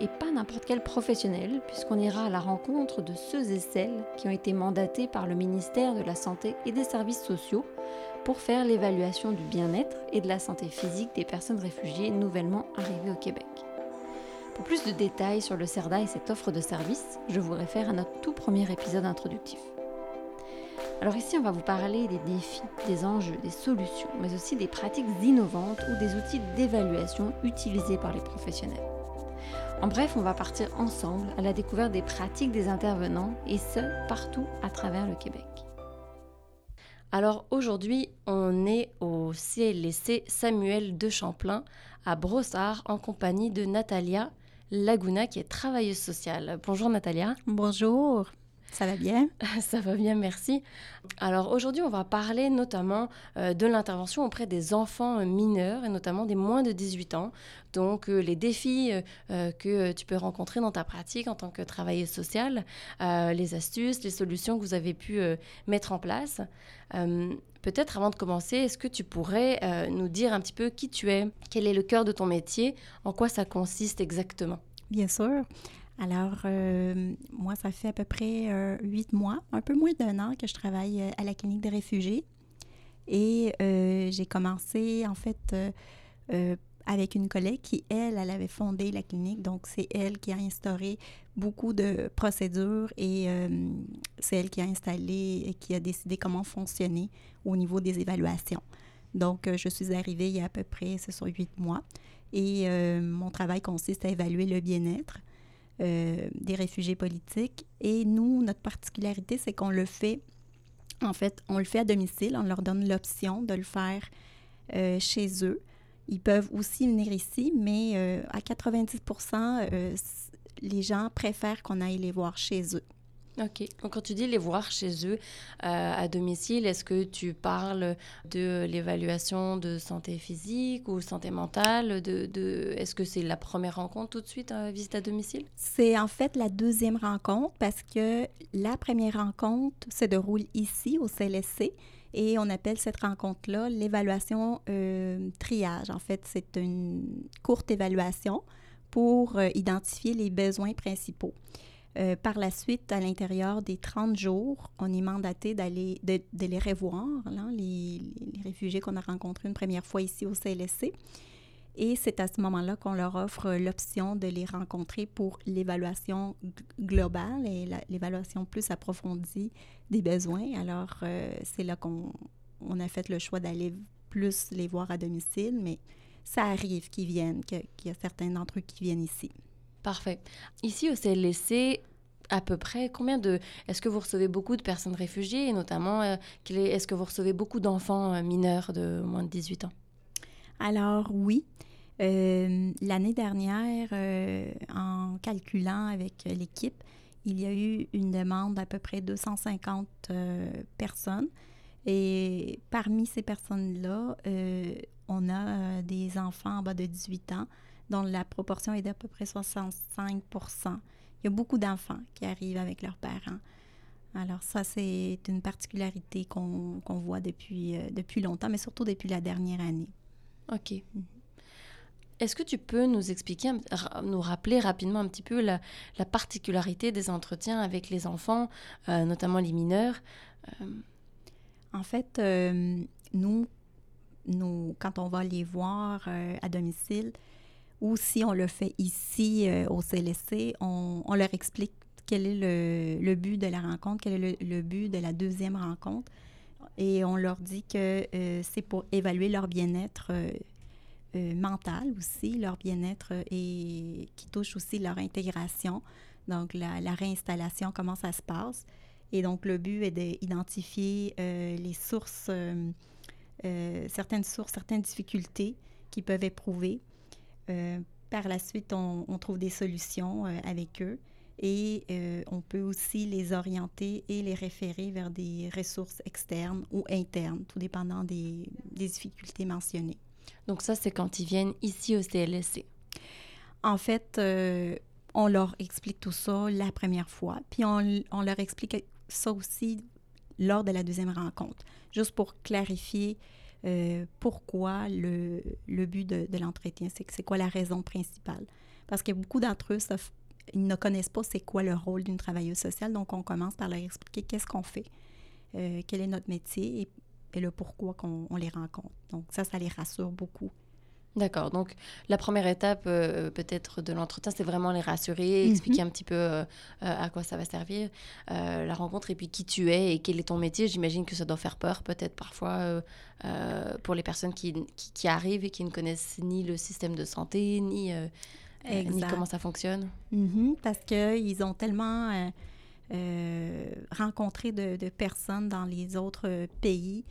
et pas n'importe quel professionnel, puisqu'on ira à la rencontre de ceux et celles qui ont été mandatés par le ministère de la Santé et des Services sociaux pour faire l'évaluation du bien-être et de la santé physique des personnes réfugiées nouvellement arrivées au Québec. Pour plus de détails sur le CERDA et cette offre de service, je vous réfère à notre tout premier épisode introductif. Alors ici, on va vous parler des défis, des enjeux, des solutions, mais aussi des pratiques innovantes ou des outils d'évaluation utilisés par les professionnels. En bref, on va partir ensemble à la découverte des pratiques des intervenants et ce, partout à travers le Québec. Alors aujourd'hui, on est au CLSC Samuel de Champlain à Brossard en compagnie de Natalia Laguna qui est travailleuse sociale. Bonjour Natalia. Bonjour. Ça va bien? Ça va bien, merci. Alors aujourd'hui, on va parler notamment euh, de l'intervention auprès des enfants mineurs et notamment des moins de 18 ans. Donc euh, les défis euh, que tu peux rencontrer dans ta pratique en tant que travailleuse sociale, les astuces, les solutions que vous avez pu mettre en place. Peut-être avant de commencer, est-ce que tu pourrais nous dire un petit peu qui tu es, quel est le cœur de ton métier, en quoi ça consiste exactement? Bien sûr. Alors, euh, moi, ça fait à peu près euh, huit mois, un peu moins d'un an que je travaille euh, à la clinique des réfugiés. Et j'ai commencé, en fait, avec une collègue qui, elle, elle avait fondé la clinique. Donc, c'est elle qui a instauré beaucoup de procédures et c'est elle qui a installé et qui a décidé comment fonctionner au niveau des évaluations. Donc, je suis arrivée il y a à peu près, c'est sur huit mois. Et mon travail consiste à évaluer le bien-être, euh, des réfugiés politiques. Et nous, notre particularité, c'est qu'on le fait, en fait, on le fait à domicile. On leur donne l'option de le faire euh, chez eux. Ils peuvent aussi venir ici, mais euh, à 90% les gens préfèrent qu'on aille les voir chez eux. Ok. Donc, quand tu dis les voir chez eux euh, à domicile, est-ce que tu parles de l'évaluation de santé physique ou santé mentale de. Est-ce que c'est la première rencontre tout de suite, euh, visite à domicile? C'est en fait la deuxième rencontre parce que la première rencontre se déroule ici au CLSC et on appelle cette rencontre-là l'évaluation euh, triage. En fait, c'est une courte évaluation pour identifier les besoins principaux. Euh, par la suite, à l'intérieur des 30 jours, on est mandaté d'aller de, les revoir, les, réfugiés qu'on a rencontrés une première fois ici au CLSC. Et c'est à ce moment-là qu'on leur offre l'option de les rencontrer pour l'évaluation globale et l'évaluation plus approfondie des besoins. Alors, euh, c'est là qu'on on a fait le choix d'aller plus les voir à domicile, mais ça arrive qu'ils viennent, qu'il y a certains d'entre eux qui viennent ici. Parfait. Ici au CLSC, à peu près combien de... Est-ce que vous recevez beaucoup de personnes réfugiées et notamment, euh, est-ce que vous recevez beaucoup d'enfants euh, mineurs de moins de 18 ans? Alors oui. Euh, l'année dernière, en calculant avec l'équipe, il y a eu une demande d'à peu près 250 personnes. Et parmi ces personnes-là, on a des enfants en bas de 18 ans dont la proportion est d'à peu près 65% Il y a beaucoup d'enfants qui arrivent avec leurs parents. Alors ça, c'est une particularité qu'on voit depuis, euh, depuis longtemps, mais surtout depuis la dernière année. OK. Mhm. Est-ce que tu peux nous expliquer, nous rappeler rapidement un petit peu la, particularité des entretiens avec les enfants, euh, notamment les mineurs? Euh, en fait, nous, nous, quand on va les voir à domicile, ou si on le fait ici euh, au CLSC, on, leur explique quel est le, but de la rencontre, quel est le, but de la deuxième rencontre. Et on leur dit que euh, c'est pour évaluer leur bien-être euh, mental aussi, leur bien-être et qui touche aussi leur intégration. Donc, la, la, réinstallation, comment ça se passe. Et donc, le but est d'identifier les sources, certaines sources, certaines difficultés qu'ils peuvent éprouver par la suite, on, trouve des solutions euh, avec eux. Et euh, on peut aussi les orienter et les référer vers des ressources externes ou internes, tout dépendant des, des difficultés mentionnées. Donc ça, c'est quand ils viennent ici au CLSC. En fait, euh, on leur explique tout ça la première fois, puis on, on, leur explique ça aussi lors de la deuxième rencontre, juste pour clarifier euh, pourquoi le, le, but de, l'entretien, c'est quoi la raison principale? Parce que beaucoup d'entre eux ils ne connaissent pas c'est quoi le rôle d'une travailleuse sociale. Donc, on commence par leur expliquer qu'est-ce qu'on fait, euh, quel est notre métier et, et le pourquoi qu'on on les rencontre. Donc, ça, ça les rassure beaucoup. D'accord. Donc, la première étape, euh, peut-être, de l'entretien, c'est vraiment les rassurer, mm -hmm. expliquer un petit peu euh, à quoi ça va servir, euh, la rencontre, et puis qui tu es et quel est ton métier. J'imagine que ça doit faire peur, peut-être, parfois, pour les personnes qui, qui, qui, arrivent et qui ne connaissent ni le système de santé, ni ni comment ça fonctionne. Mm -hmm, parce qu'ils ont tellement euh, euh, rencontré de, de, personnes dans les autres pays.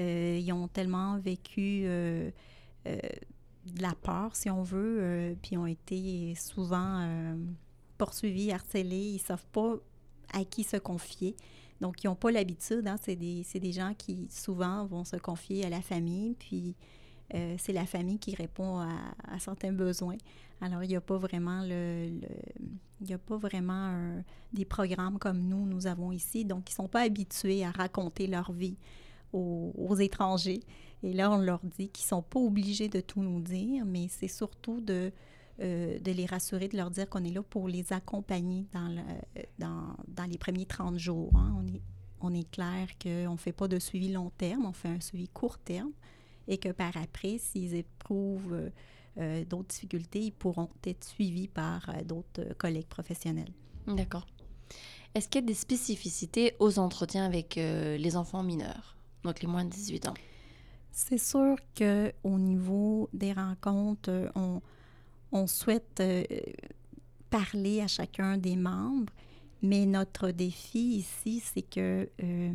Euh, ils ont tellement vécu euh, de la peur, si on veut, puis ont été souvent poursuivis, harcelés. Ils ne savent pas à qui se confier. Donc, ils n'ont pas l'habitude. Hein, c'est des, des, gens qui, souvent, vont se confier à la famille, puis euh, c'est la famille qui répond à, certains besoins. Alors, il n'y a pas vraiment, le, il a pas vraiment des programmes comme nous, nous avons ici. Donc, ils ne sont pas habitués à raconter leur vie aux étrangers. Et là, on leur dit qu'ils ne sont pas obligés de tout nous dire, mais c'est surtout de, euh, de les rassurer, de leur dire qu'on est là pour les accompagner dans, le, dans, dans les premiers 30 jours. Hein. On, est, clair qu'on ne fait pas de suivi long terme, on fait un suivi court terme et que par après, s'ils éprouvent euh, d'autres difficultés, ils pourront être suivis par euh, d'autres collègues professionnels. D'accord. Est-ce qu'il y a des spécificités aux entretiens avec les enfants mineurs, donc les moins de 18 ans? C'est sûr qu'au niveau des rencontres, on, on souhaite euh, parler à chacun des membres, mais notre défi ici, c'est que euh,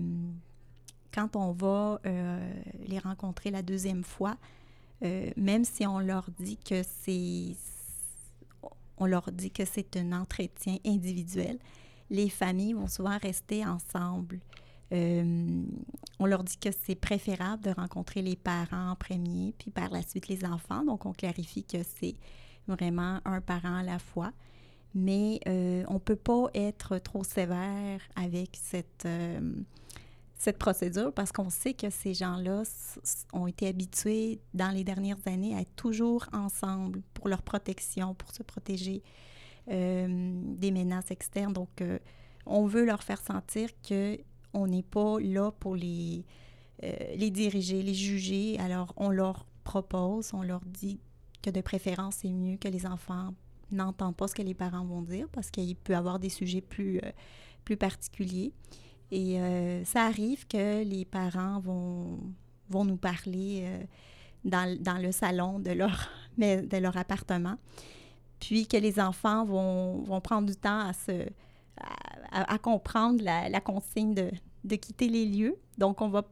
quand on va euh, les rencontrer la deuxième fois, euh, même si on leur dit que c'est on leur dit que c'est un entretien individuel, les familles vont souvent rester ensemble. Euh, on leur dit que c'est préférable de rencontrer les parents en premier, puis par la suite les enfants. Donc, on clarifie que c'est vraiment un parent à la fois. Mais euh, on ne peut pas être trop sévère avec cette, euh, cette procédure parce qu'on sait que ces gens-là ont été habitués dans les dernières années à être toujours ensemble pour leur protection, pour se protéger des menaces externes. Donc, on veut leur faire sentir qu'on n'est pas là pour les, euh, les diriger, les juger. Alors, on leur propose, on leur dit que de préférence, c'est mieux que les enfants n'entendent pas ce que les parents vont dire parce qu'il peut avoir des sujets plus, plus particuliers. Et euh, ça arrive que les parents vont, nous parler euh, dans, le salon de leur, de leur appartement, puis que les enfants vont, vont prendre du temps à, se, à, comprendre la, consigne de, de, quitter les lieux. Donc, on va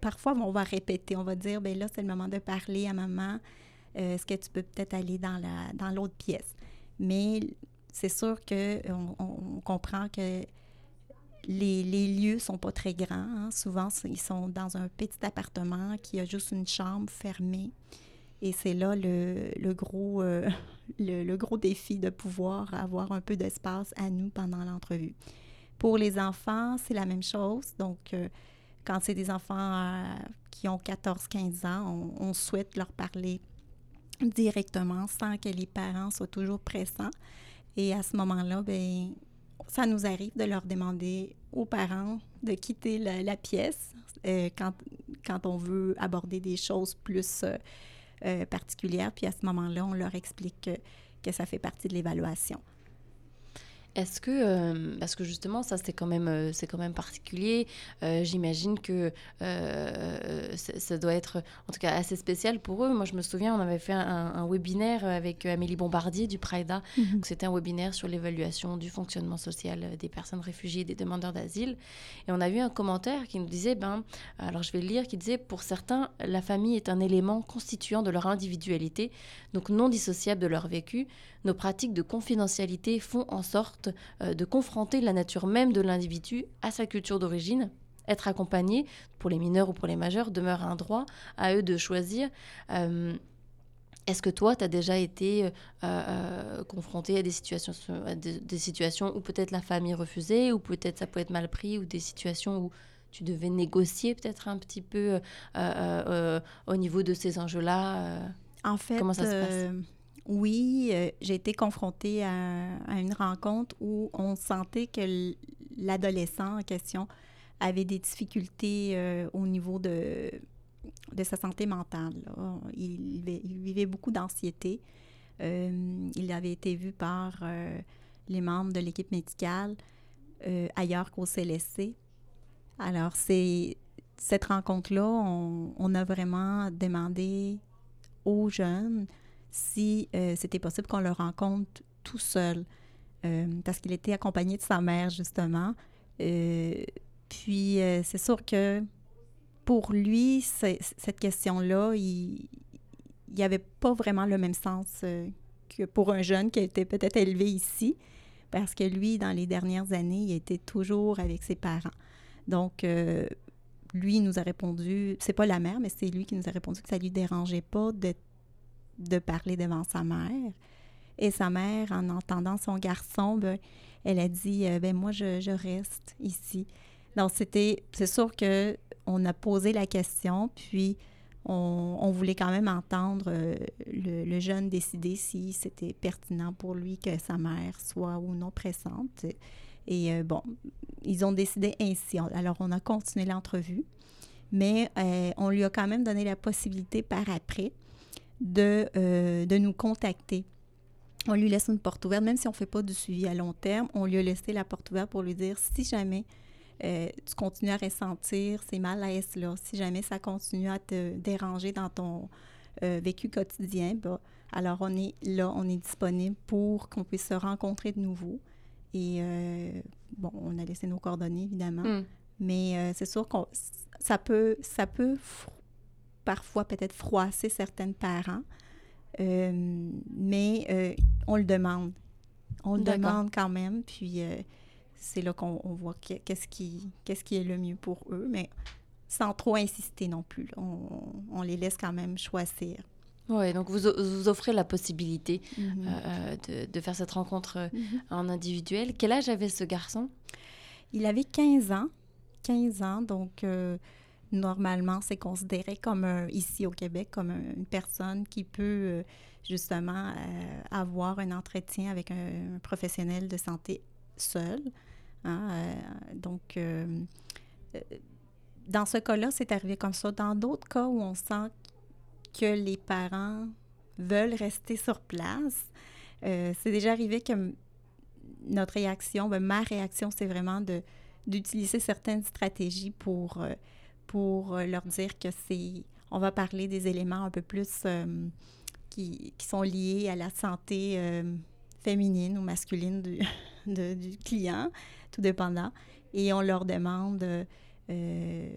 parfois, on va répéter, on va dire, ben là, c'est le moment de parler à maman. Euh, Est-ce que tu peux peut-être aller dans la dans l'autre pièce? Mais c'est sûr qu'on on comprend que les, les, lieux sont pas très grands. Hein. Souvent, ils sont dans un petit appartement qui a juste une chambre fermée. Et c'est là le, gros, euh, le, gros défi de pouvoir avoir un peu d'espace à nous pendant l'entrevue. Pour les enfants, c'est la même chose. Donc, euh, quand c'est des enfants euh, qui ont 14-15 ans, on, souhaite leur parler directement sans que les parents soient toujours pressants. Et à ce moment-là, ben ça nous arrive de leur demander aux parents de quitter la, pièce quand, quand on veut aborder des choses plus euh, particulières. Puis à ce moment-là, on leur explique que, que ça fait partie de l'évaluation. Est-ce que, euh, parce que justement, ça c'est quand même, euh, c'est quand même particulier. Euh, J'imagine que ça doit être en tout cas assez spécial pour eux. Moi, je me souviens, on avait fait un, webinaire avec Amélie Bombardier du Prida. Mhm. C'était un webinaire sur l'évaluation du fonctionnement social des personnes réfugiées, des demandeurs d'asile. Et on a eu un commentaire qui nous disait, ben, alors je vais le lire, qui disait, pour certains, la famille est un élément constituant de leur individualité, donc non dissociable de leur vécu. Nos pratiques de confidentialité font en sorte de confronter la nature même de l'individu à sa culture d'origine. Être accompagné, pour les mineurs ou pour les majeurs, demeure un droit à eux de choisir. Euh, est-ce que toi, tu as déjà été euh, euh, confronté à des situations, des, situations où peut-être la famille refusait, ou peut-être ça peut être mal pris, ou des situations où tu devais négocier peut-être un petit peu au niveau de ces enjeux-là En fait, comment ça se passe? Oui, j'ai été confrontée à, une rencontre où on sentait que l'adolescent en question avait des difficultés euh, au niveau de, sa santé mentale. Il, vivait beaucoup d'anxiété. Euh, il avait été vu par euh, les membres de l'équipe médicale ailleurs qu'au CLSC. Alors, c'est cette rencontre-là, on, on, a vraiment demandé aux jeunes si c'était possible qu'on le rencontre tout seul, parce qu'il était accompagné de sa mère, justement. Puis, euh, c'est sûr que pour lui, cette question-là, il n'y avait pas vraiment le même sens euh, que pour un jeune qui a été peut-être élevé ici, parce que lui, dans les dernières années, il était toujours avec ses parents. Donc, euh, lui nous a répondu, c'est pas la mère, mais c'est lui qui nous a répondu que ça lui dérangeait pas de, de parler devant sa mère. Et sa mère, en entendant son garçon, ben, elle a dit, ben moi, je, reste ici. Donc, c'était, c'est sûr que on a posé la question, puis on, voulait quand même entendre euh, le, jeune décider si c'était pertinent pour lui que sa mère soit ou non présente. Et euh, bon, ils ont décidé ainsi. Alors, on a continué l'entrevue, mais euh, on lui a quand même donné la possibilité par après de, de nous contacter. On lui laisse une porte ouverte, même si on ne fait pas du suivi à long terme, on lui a laissé la porte ouverte pour lui dire si jamais euh, tu continues à ressentir ces malaises-là, si jamais ça continue à te déranger dans ton euh, vécu quotidien, bah, alors on est là, on est disponible pour qu'on puisse se rencontrer de nouveau. Et euh, bon, on a laissé nos coordonnées, évidemment. Mm. Mais c'est sûr que ça peut, ça peut parfois peut-être froisser certains parents, mais on le demande. On le demande quand même. Puis c'est là qu'on voit qu'est-ce qui, qu'est-ce qui est le mieux pour eux, mais sans trop insister non plus. On, les laisse quand même choisir. Oui, donc vous, vous, offrez la possibilité euh, de, de, faire cette rencontre euh, mm-hmm. en individuel. Quel âge avait ce garçon? Il avait 15 ans. 15 ans, donc euh, normalement, c'est considéré comme, ici au Québec, comme une personne qui peut justement avoir un entretien avec un, professionnel de santé seul. Hein, euh, donc, euh, euh, dans ce cas-là, c'est arrivé comme ça. Dans d'autres cas où on sent que les parents veulent rester sur place, c'est déjà arrivé que notre réaction, ben, ma réaction, c'est vraiment d'utiliser certaines stratégies pour, pour leur dire que c'est... On va parler des éléments un peu plus qui, qui, sont liés à la santé féminine ou masculine du, du client, tout dépendant. Et on leur demande euh,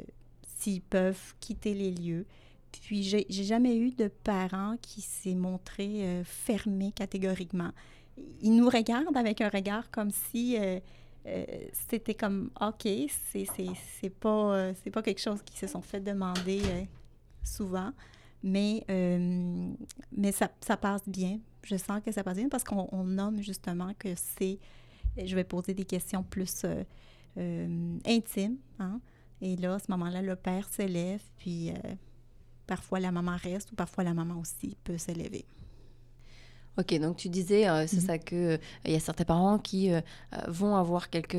s'ils peuvent quitter les lieux. Puis, j'ai jamais eu de parent qui s'est montré euh, fermé catégoriquement. Ils nous regardent avec un regard comme si euh, c'était comme OK, c'est pas, c'est pas quelque chose qu'ils se sont fait demander souvent, mais, mais ça, ça, passe bien. Je sens que ça passe bien parce qu'on nomme justement que c'est je vais poser des questions plus euh, euh, intimes. Hein. Et là, à ce moment-là, le père s'élève, puis euh, parfois la maman reste ou parfois la maman aussi peut s'élever. Ok, donc tu disais, c'est mm-hmm. ça que il y a certains parents qui vont avoir quelques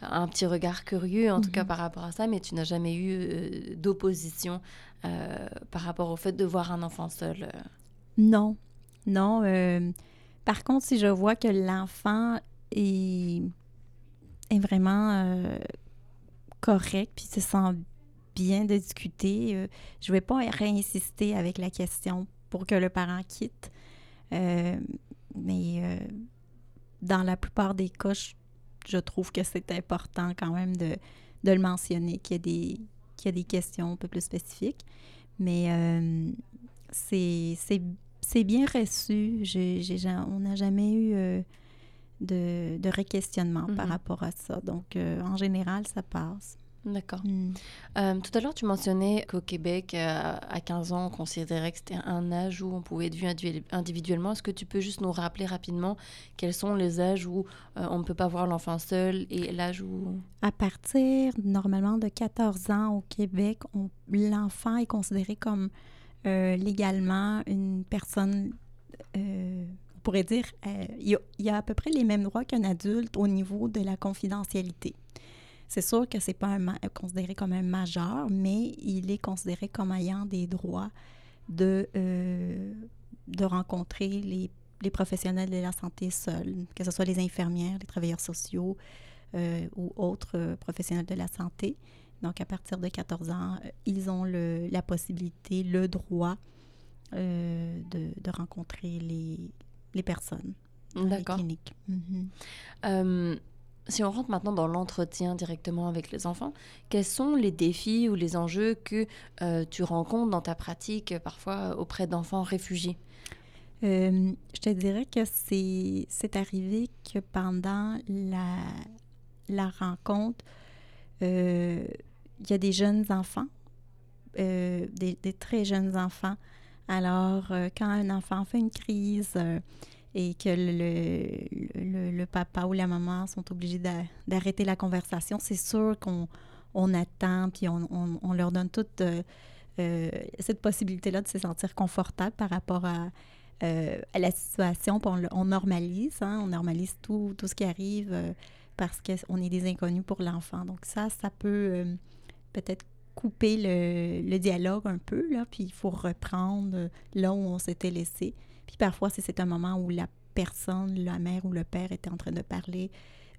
un petit regard curieux, en tout cas mm-hmm. par rapport à ça, mais tu n'as jamais eu d'opposition par rapport au fait de voir un enfant seul. Non, non. par contre, si je vois que l'enfant est, est vraiment euh, correct, puis se sent bien de discuter. je ne vais pas réinsister avec la question pour que le parent quitte. Mais dans la plupart des cas, je, trouve que c'est important quand même de, de le mentionner, qu'il y, a des, qu'il y a des questions un peu plus spécifiques. Mais c'est c'est bien reçu. on n'a jamais eu euh, de, de re-questionnement par mhm. rapport à ça. Donc, euh, en général, ça passe. D'accord. Hmm. Euh, tout à l'heure, tu mentionnais qu'au Québec, à 15 ans, on considérait que c'était un âge où on pouvait être vu individuellement. Est-ce que tu peux juste nous rappeler rapidement quels sont les âges où on ne peut pas voir l'enfant seul et l'âge où... À partir, normalement, de 14 ans au Québec, l'enfant est considéré comme euh, légalement une personne, euh, on pourrait dire, euh, il, y a, à peu près les mêmes droits qu'un adulte au niveau de la confidentialité. C'est sûr que c'est pas considéré comme un majeur, mais il est considéré comme ayant des droits de, de rencontrer les, les, professionnels de la santé seuls, que ce soit les infirmières, les travailleurs sociaux ou autres professionnels de la santé. Donc, à partir de 14 ans, euh, ils ont le, la possibilité, le droit euh, de, de, rencontrer les, les personnes D'accord. Mhm. Euh, si on rentre maintenant dans l'entretien directement avec les enfants, quels sont les défis ou les enjeux que tu rencontres dans ta pratique parfois auprès d'enfants réfugiés? je te dirais que c'est arrivé que pendant la, la rencontre, il y a des jeunes enfants, euh, des, très jeunes enfants. Alors, euh, quand un enfant fait une crise euh, et que le, papa ou la maman sont obligés d'arrêter la conversation, c'est sûr qu'on on attend, puis on, leur donne toute cette possibilité-là de se sentir confortable par rapport à, à la situation, on, normalise, hein, on normalise tout, tout ce qui arrive parce qu'on est des inconnus pour l'enfant. Donc ça, ça peut peut-être couper le, dialogue un peu, puis il faut reprendre là où on s'était laissé. Puis parfois, c'est un moment où la personne, la mère ou le père était en train de parler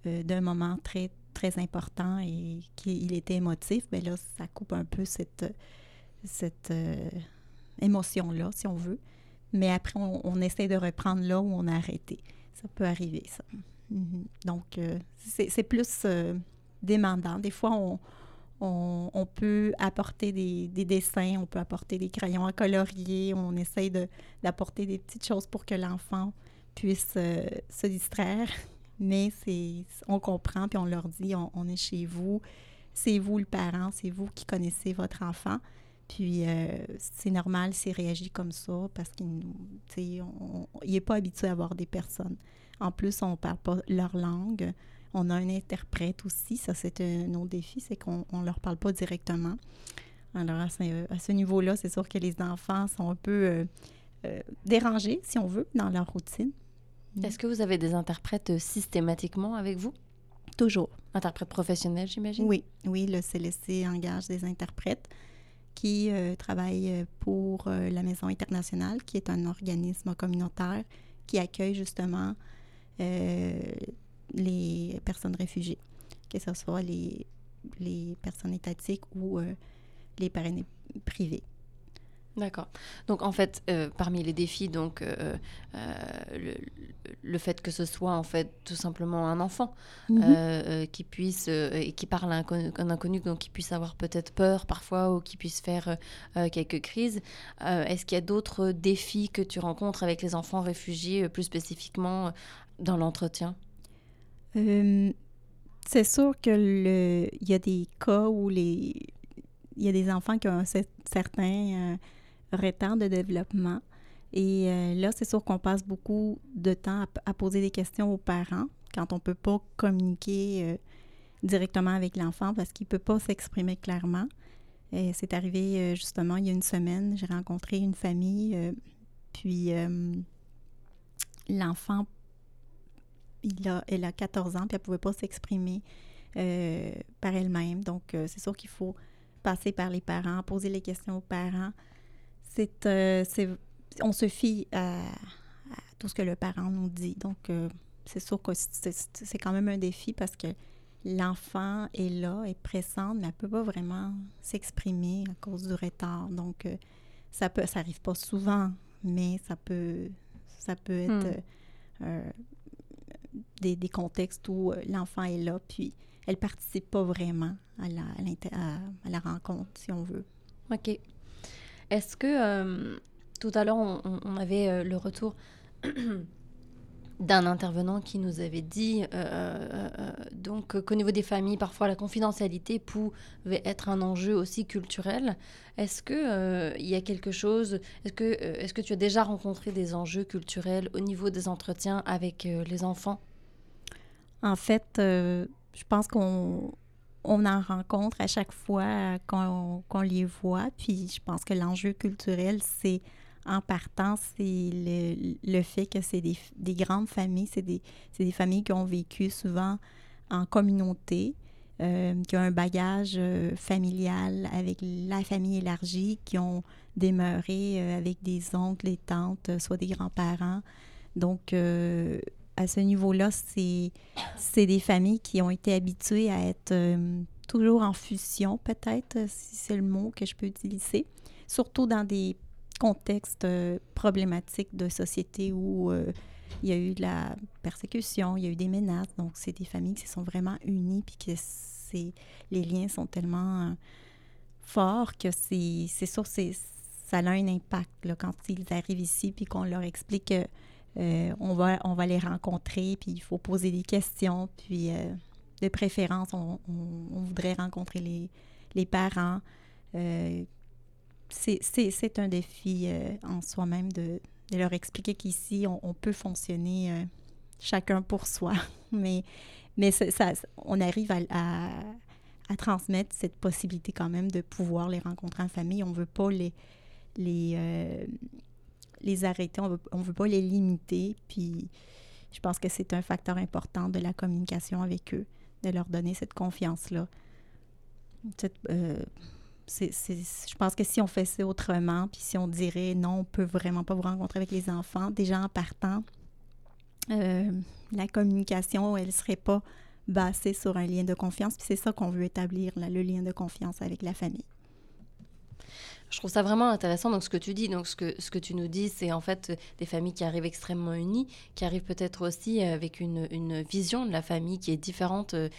euh, d'un moment très, très important et qu'il était émotif, bien là, ça coupe un peu cette, cette euh, émotion-là, si on veut. Mais après, on, essaie de reprendre là où on a arrêté. Ça peut arriver, ça. Mhm. Donc, euh, c'est plus demandant. Des fois, on, on, peut apporter des, dessins, on peut apporter des crayons à colorier, on essaye d'apporter des petites choses pour que l'enfant puisse euh, se distraire. Mais c'est, on comprend, puis on leur dit, on, est chez vous, c'est vous le parent, c'est vous qui connaissez votre enfant. Puis euh, c'est normal s'il réagit comme ça parce qu'il n'est pas habitué à voir des personnes. En plus, on ne parle pas leur langue. On a un interprète aussi. Ça, c'est un autre défi, c'est qu'on ne leur parle pas directement. Alors, à ce, niveau-là, c'est sûr que les enfants sont un peu euh, euh, dérangés, si on veut, dans leur routine. Est-ce que vous avez des interprètes euh, systématiquement avec vous? Toujours. Interprètes professionnels, j'imagine? Oui, oui, le CLC engage des interprètes qui travaillent pour la Maison internationale, qui est un organisme communautaire qui accueille justement les personnes réfugiées, que ce soit les, les personnes étatiques ou euh, les parrainés privés. D'accord. Donc en fait, euh, parmi les défis, donc euh, le, fait que ce soit en fait tout simplement un enfant mhm. qui puisse et qui parle à un inconnu, donc qui puisse avoir peut-être peur parfois ou qui puisse faire quelques crises. Est-ce qu'il y a d'autres défis que tu rencontres avec les enfants réfugiés, plus spécifiquement dans l'entretien? Euh, c'est sûr que il y a des cas où les, il y a des enfants qui ont un certain euh, retard de développement. Et euh, là, c'est sûr qu'on passe beaucoup de temps à, poser des questions aux parents quand on ne peut pas communiquer directement avec l'enfant parce qu'il ne peut pas s'exprimer clairement. C'est arrivé justement il y a une semaine, j'ai rencontré une famille, puis l'enfant il a, elle a 14 ans, puis elle ne pouvait pas s'exprimer euh, par elle-même. Donc, euh, c'est sûr qu'il faut passer par les parents, poser les questions aux parents. C'est, euh, on se fie à, tout ce que le parent nous dit. Donc, c'est sûr que c'est, quand même un défi parce que l'enfant est là, est pressante, mais elle ne peut pas vraiment s'exprimer à cause du retard. Donc, ça peut, ça arrive pas souvent, mais ça peut, ça peut être hmm. euh, des, contextes où l'enfant est là, puis elle participe pas vraiment à la, à, la rencontre, si on veut. OK. Est-ce que tout à l'heure, on, avait le retour d'un intervenant qui nous avait dit euh, euh, euh, donc qu'au niveau des familles, parfois la confidentialité pouvait être un enjeu aussi culturel. Est-ce que il y a quelque chose Est-ce que est-ce que tu as déjà rencontré des enjeux culturels au niveau des entretiens avec les enfants? En fait, je pense qu'on on en rencontre à chaque fois qu'on les voit. Puis je pense que l'enjeu culturel, c'est en partant, c'est le, fait que c'est des, grandes familles, c'est des, des, familles qui ont vécu souvent en communauté, euh, qui ont un bagage euh, familial avec la famille élargie, qui ont demeuré euh, avec des oncles, des tantes, soit des grands-parents. Donc, à ce niveau-là, c'est des familles qui ont été habituées à être toujours en fusion, peut-être, si c'est le mot que je peux utiliser, surtout dans des contexte euh, problématique de société où euh, il y a eu de la persécution, il y a eu des menaces. Donc, c'est des familles qui se sont vraiment unies, puis que les liens sont tellement euh, forts que c'est, c'est sûr, c'est, ça a un impact là, quand ils arrivent ici, puis qu'on leur explique que on, va, on va les rencontrer, puis il faut poser des questions, puis de préférence, on, voudrait rencontrer les, parents c'est un défi euh, en soi-même de, leur expliquer qu'ici, on, peut fonctionner euh, chacun pour soi. mais on arrive à, transmettre cette possibilité quand même de pouvoir les rencontrer en famille. On ne veut pas les, euh, les arrêter, on ne veut pas les limiter. Puis je pense que c'est un facteur important de la communication avec eux, de leur donner cette confiance-là je pense que si on fait ça autrement, puis si on dirait non, on peut vraiment pas vous rencontrer avec les enfants, déjà en partant, euh, la communication, elle serait pas basée sur un lien de confiance. Puis c'est ça qu'on veut établir, le lien de confiance avec la famille. Je trouve ça vraiment intéressant, donc ce que tu dis, donc ce que, ce que tu nous dis, c'est en fait des familles qui arrivent extrêmement unies, qui arrivent peut-être aussi avec une, une, vision de la famille qui est différente euh,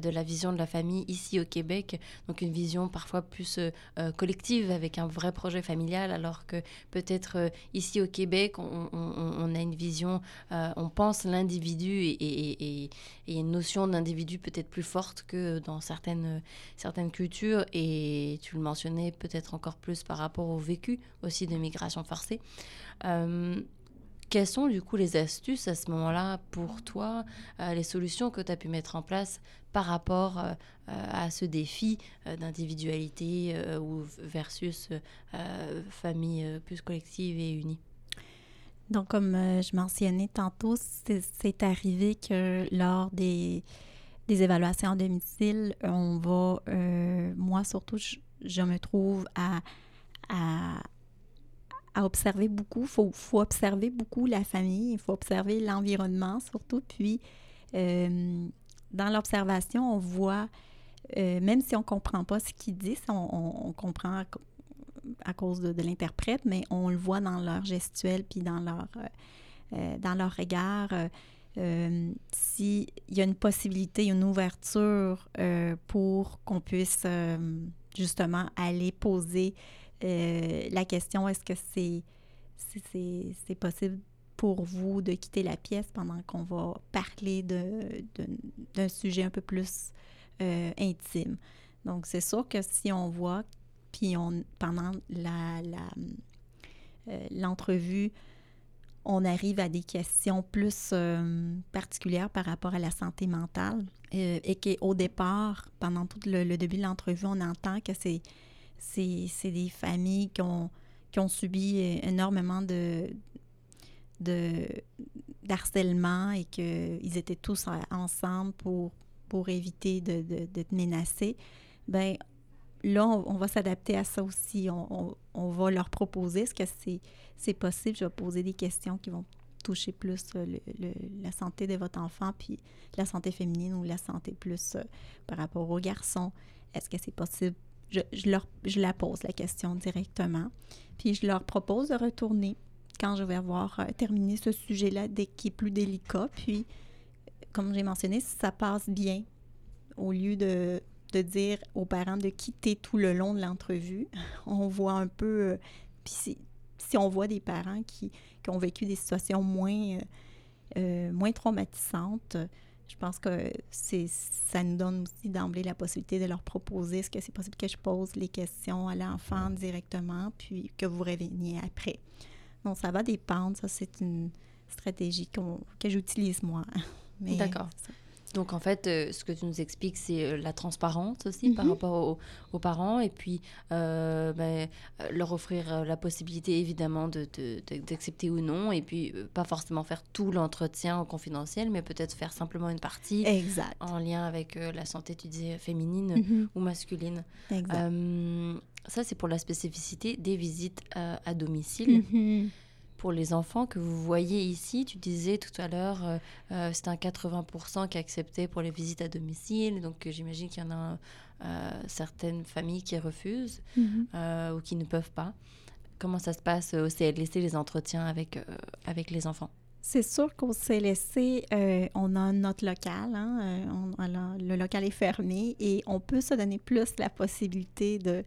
de la vision de la famille ici au Québec, donc une vision parfois plus euh, euh, collective avec un vrai projet familial, alors que peut-être ici au Québec, on, on, a une vision, on pense l'individu et, et, et, et, une notion d'individu peut-être plus forte que dans certaines, certaines cultures, et tu le mentionnais peut-être encore plus par rapport au vécu aussi de migration forcée. Euh, quelles sont du coup les astuces à ce moment-là pour toi, euh, les solutions que tu as pu mettre en place par rapport euh, à ce défi d'individualité ou versus famille plus collective et unie? Donc, comme je mentionnais tantôt, c'est arrivé que lors des, des évaluations en domicile, on va, moi surtout, je me trouve à à, observer beaucoup. Il faut, faut, observer beaucoup la famille, il faut observer l'environnement surtout. Puis, euh, dans l'observation, on voit, euh, même si on ne comprend pas ce qu'ils disent, on, comprend à, cause de, l'interprète, mais on le voit dans leur gestuelle puis dans leur, euh, dans leur regard. S'il y a une possibilité, une ouverture pour qu'on puisse justement aller poser euh, la question, est-ce que c'est c'est possible pour vous de quitter la pièce pendant qu'on va parler d'un sujet un peu plus euh, intime? Donc, c'est sûr que si on voit, puis on, pendant la, euh, l'entrevue, on arrive à des questions plus particulières par rapport à la santé mentale et qu'au départ, pendant tout le début de l'entrevue, on entend que c'est c'est des familles qui ont, qui ont subi énormément de, de d'harcèlement et qu'ils étaient tous ensemble pour, pour éviter de, de, de ben là, on, va s'adapter à ça aussi. On, on, va leur proposer, est-ce que c'est possible? Je vais poser des questions qui vont toucher plus la santé de votre enfant, puis la santé féminine ou la santé plus par rapport aux garçons. Est-ce que c'est possible? Je, leur, je la pose la question directement, puis je leur propose de retourner quand je vais avoir terminé ce sujet-là dès qu'il est plus délicat. Puis, comme j'ai mentionné, si ça passe bien, au lieu de, de, dire aux parents de quitter tout le long de l'entrevue, on voit un peu... puis si on voit des parents qui, ont vécu des situations moins, euh, euh, moins traumatisantes, je pense que c'est ça nous donne aussi d'emblée la possibilité de leur proposer est-ce que c'est possible que je pose les questions à l'enfant directement, puis que vous reveniez après. Donc, ça va dépendre. Ça, c'est une stratégie que j'utilise moi. D'accord. Donc en fait, euh, ce que tu nous expliques, c'est euh, la transparence aussi par mhm. rapport aux, parents et puis euh, ben, leur offrir la possibilité évidemment d'accepter de, ou non et puis pas forcément faire tout l'entretien confidentiel, mais peut-être faire simplement une partie exact. en lien avec la santé, tu disais, féminine mhm. ou masculine. Exact. ça, c'est pour la spécificité des visites à domicile. Mhm pour les enfants que vous voyez ici, tu disais tout à l'heure, euh, euh c'est un 80% qui acceptait pour les visites à domicile. Donc euh, j'imagine qu'il y en a euh, certaines familles qui refusent mhm. ou qui ne peuvent pas. Comment ça se passe au CLSC, les entretiens avec, avec les enfants? C'est sûr qu'au CLSC, on a notre local. Hein, le local est fermé et on peut se donner plus la possibilité de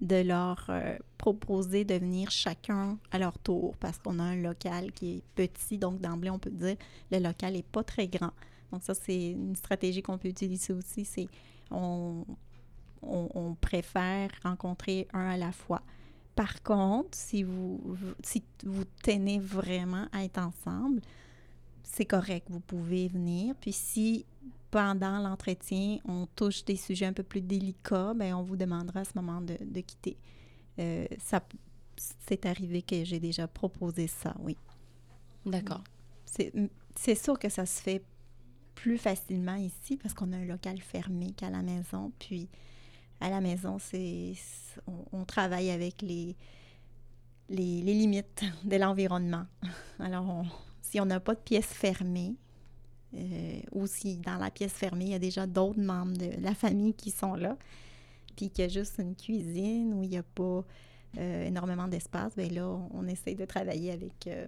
de leur euh, proposer de venir chacun à leur tour parce qu'on a un local qui est petit. Donc, d'emblée, on peut dire le local n'est pas très grand. Donc, ça, c'est une stratégie qu'on peut utiliser aussi. C'est on, on, préfère rencontrer un à la fois. Par contre, si vous, si vous tenez vraiment à être ensemble, c'est correct, vous pouvez venir. Puis si pendant l'entretien, on touche des sujets un peu plus délicats, bien, on vous demandera à ce moment de, quitter. Euh, ça, c'est arrivé que j'ai déjà proposé ça, oui. D'accord. C'est sûr que ça se fait plus facilement ici parce qu'on a un local fermé qu'à la maison. Puis à la maison, c'est on, travaille avec les, les, les limites de l'environnement. Alors, si on n'a pas de pièce fermée, euh, ou si dans la pièce fermée, il y a déjà d'autres membres de la famille qui sont là, puis qu'il y a juste une cuisine où il n'y a pas euh, énormément d'espace, bien là, on, essaie de travailler avec, euh,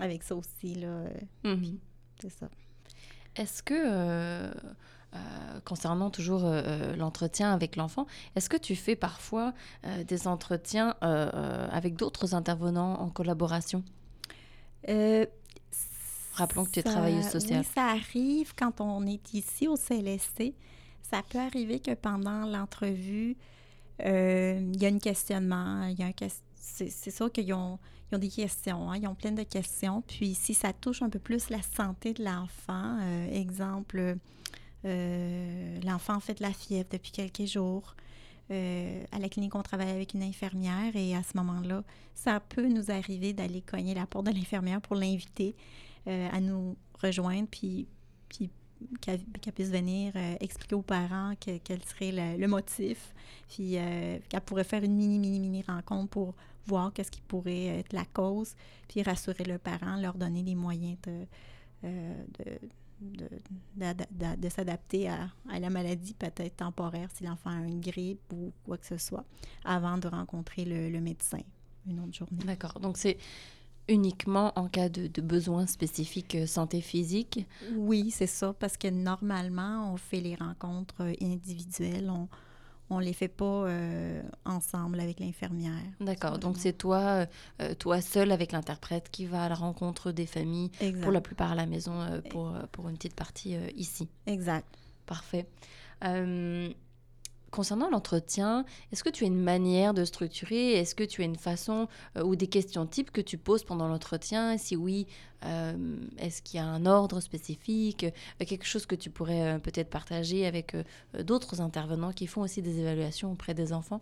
avec ça aussi. Là, mhm. C'est ça. Est-ce que, concernant toujours l'entretien avec l'enfant, est-ce que tu fais parfois des entretiens avec d'autres intervenants en collaboration? Rappelons que tu es travailleuse sociale. Oui, ça arrive quand on est ici au CLSC. Ça peut arriver que pendant l'entrevue, euh, il y a un questionnement. Il y a un c'est sûr qu'ils ont, ils ont, des questions, hein, ils ont plein de questions. Puis si ça touche un peu plus la santé de l'enfant, euh, exemple, euh, l'enfant fait de la fièvre depuis quelques jours. à la clinique, on travaille avec une infirmière et à ce moment-là, ça peut nous arriver d'aller cogner la porte de l'infirmière pour l'inviter. Euh, à nous rejoindre, puis, puis qu'elle puisse venir euh, expliquer aux parents quel serait le, motif, puis euh, qu'elle pourrait faire une mini, mini, mini rencontre pour voir qu'est-ce qui pourrait être la cause, puis rassurer le parent, leur donner les moyens de, de, de, s'adapter à, à, la maladie peut-être temporaire si l'enfant a une grippe ou quoi que ce soit, avant de rencontrer le, le médecin une autre journée. D'accord. Donc c'est uniquement en cas de, de besoins spécifiques euh, santé physique? Oui, c'est ça, parce que normalement, on fait les rencontres euh, individuelles. On, ne les fait pas euh, ensemble avec l'infirmière. D'accord. Donc c'est toi, toi seul avec l'interprète qui va à la rencontre des familles pour la plupart à la maison pour, pour une petite partie ici. Exact. Parfait. Concernant l'entretien, est-ce que tu as une manière de structurer? Est-ce que tu as une façon euh, ou des questions types que tu poses pendant l'entretien? Si oui, euh, est-ce qu'il y a un ordre spécifique? Euh, Quelque chose que tu pourrais peut-être partager avec d'autres intervenants qui font aussi des évaluations auprès des enfants?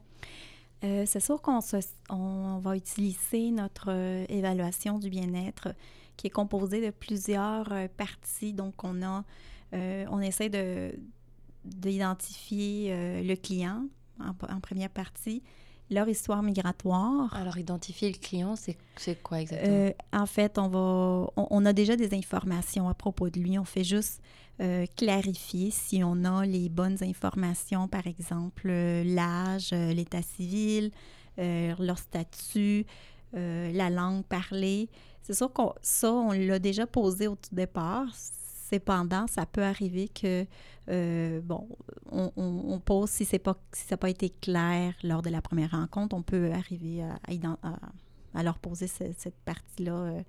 C'est sûr qu'on on va utiliser notre évaluation du bien-être qui est composée de plusieurs parties. Donc, on a, on essaie de d'identifier euh, le client en, première partie leur histoire migratoire. Alors, identifier le client, c'est quoi exactement? Euh, en fait, on, va, on, a déjà des informations à propos de lui. On fait juste euh, clarifier si on a les bonnes informations, par exemple euh, l'âge, l'état civil, leur statut, la langue parlée. C'est sûr que ça, on l'a déjà posé au tout départ. Cependant, ça peut arriver que, euh, bon, on, pose, si, pas, si ça n'a pas été clair lors de la première rencontre, on peut arriver à, à, leur poser cette partie-là, euh,